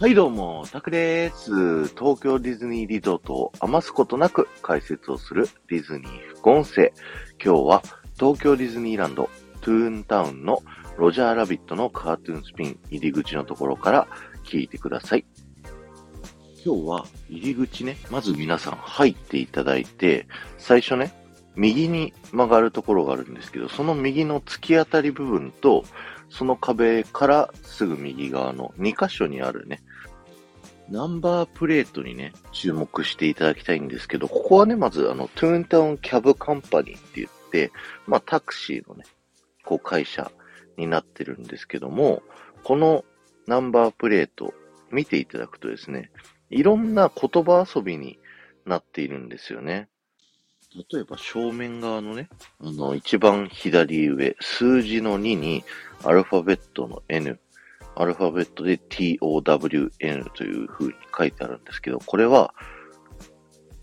はいどうも、タクです。東京ディズニーリゾートを余すことなく解説をするディズニー副音声。今日は東京ディズニーランドトゥーンタウンのロジャーラビットのカートゥーンスピン入り口のところから聞いてください。今日は入り口ね、まず皆さん入っていただいて、最初ね、右に曲がるところがあるんですけど、その右の突き当たり部分と、その壁からすぐ右側の2箇所にあるね、ナンバープレートにね、注目していただきたいんですけど、ここはね、まずあの、トゥーンタウンキャブカンパニーって言って、まあタクシーのね、こう会社になってるんですけども、このナンバープレート見ていただくとですね、いろんな言葉遊びになっているんですよね。例えば正面側のね、あの、一番左上、数字の2にアルファベットの N、アルファベットで TOWN という風に書いてあるんですけど、これは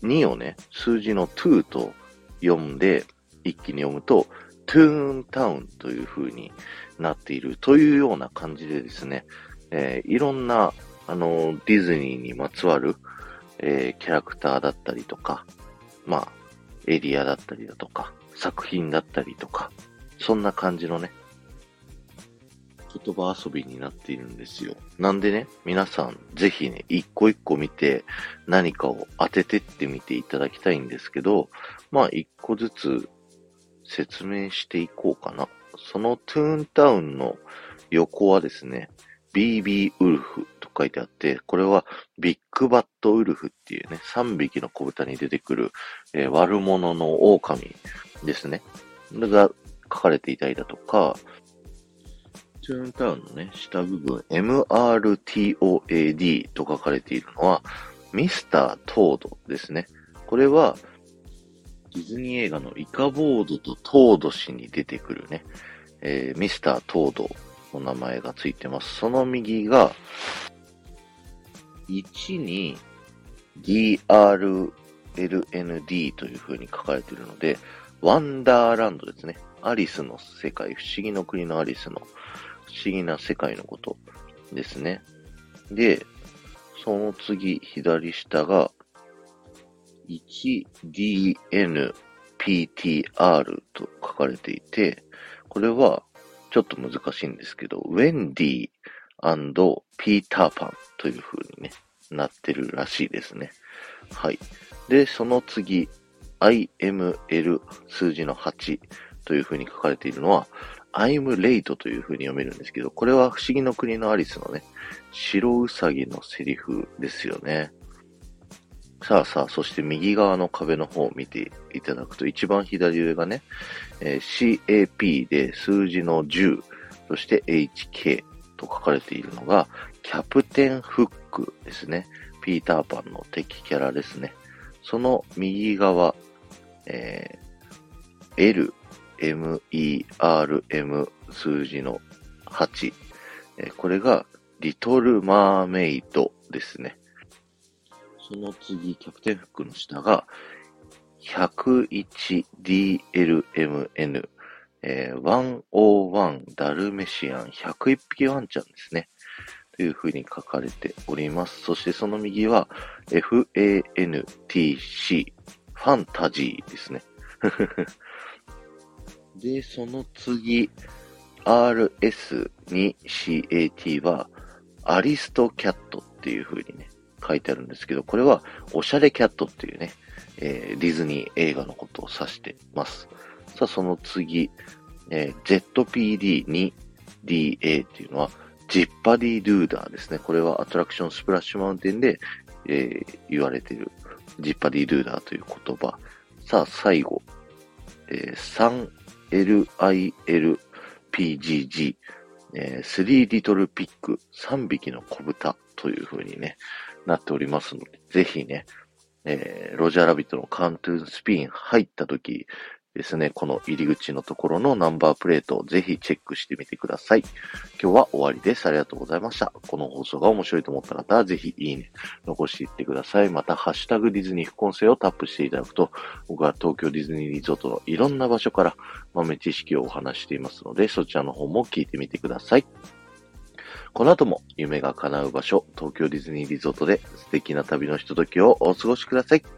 2をね、数字の2と読んで、一気に読むと、トゥーンタウンという風になっているというような感じでですね、えー、いろんな、あの、ディズニーにまつわる、えー、キャラクターだったりとか、まあ、エリアだったりだとか、作品だったりとか、そんな感じのね、言葉遊びになっているんですよ。なんでね、皆さんぜひね、一個一個見て何かを当ててってみていただきたいんですけど、まあ一個ずつ説明していこうかな。そのトゥーンタウンの横はですね、BB ウルフと書いてあって、これはビッグバットウルフっていうね、3匹の小豚に出てくる、えー、悪者の狼ですね。が書かれていたりだとか、トゥーンタウンのね、下部分、MRTOAD と書かれているのは、ミスター・トードですね。これは、ディズニー映画のイカボードとトード氏に出てくるね、えー、ミスター・トードの名前がついてます。その右が、1に DRLND という風に書かれているので、ワンダーランドですね。アリスの世界、不思議の国のアリスの不思議な世界のことですね。で、その次、左下が 1DNPTR と書かれていて、これはちょっと難しいんですけど、ウェンディピーターパンという風にね、なってるらしいですね。はい。で、その次、IML 数字の8という風に書かれているのは、I'm late という風に読めるんですけど、これは不思議の国のアリスのね、白ウサギのセリフですよね。さあさあ、そして右側の壁の方を見ていただくと、一番左上がね、えー、CAP で数字の10、そして HK と書かれているのが、キャプテンフックですね。ピーターパンの敵キャラですね。その右側、えー、L、M、E、R、M 数字の8。え、これが、リトル・マーメイドですね。その次、キャプテンフックの下が、101DLMN、えー、101ダルメシアン101匹ワンちゃんですね。という風に書かれております。そしてその右は FANTC、ファンタジーですね。で、その次、RS2CAT はアリストキャットっていう風にね、書いてあるんですけど、これはおしゃれキャットっていうね、えー、ディズニー映画のことを指してます。さあ、その次、えー、ZPD2DA っていうのは、ジッパディドゥーダーですね。これはアトラクションスプラッシュマウンテンで、えー、言われているジッパディドゥーダーという言葉。さあ、最後、えー、LILPGG、えー、3リトルピック、3匹の小豚という風にね、なっておりますので、ぜひね、えー、ロジャーラビットのカントゥーンスピン入った時ですね、この入り口のところのナンバープレートをぜひチェックしてみてください。今日は終わりです。ありがとうございました。この放送が面白いと思った方はぜひいいね、残していってください。また、ハッシュタグディズニー副音声をタップしていただくと、僕は東京ディズニーリゾートのいろんな場所から豆知識をお話していますので、そちらの方も聞いてみてください。この後も夢が叶う場所、東京ディズニーリゾートで素敵な旅のひとときをお過ごしください。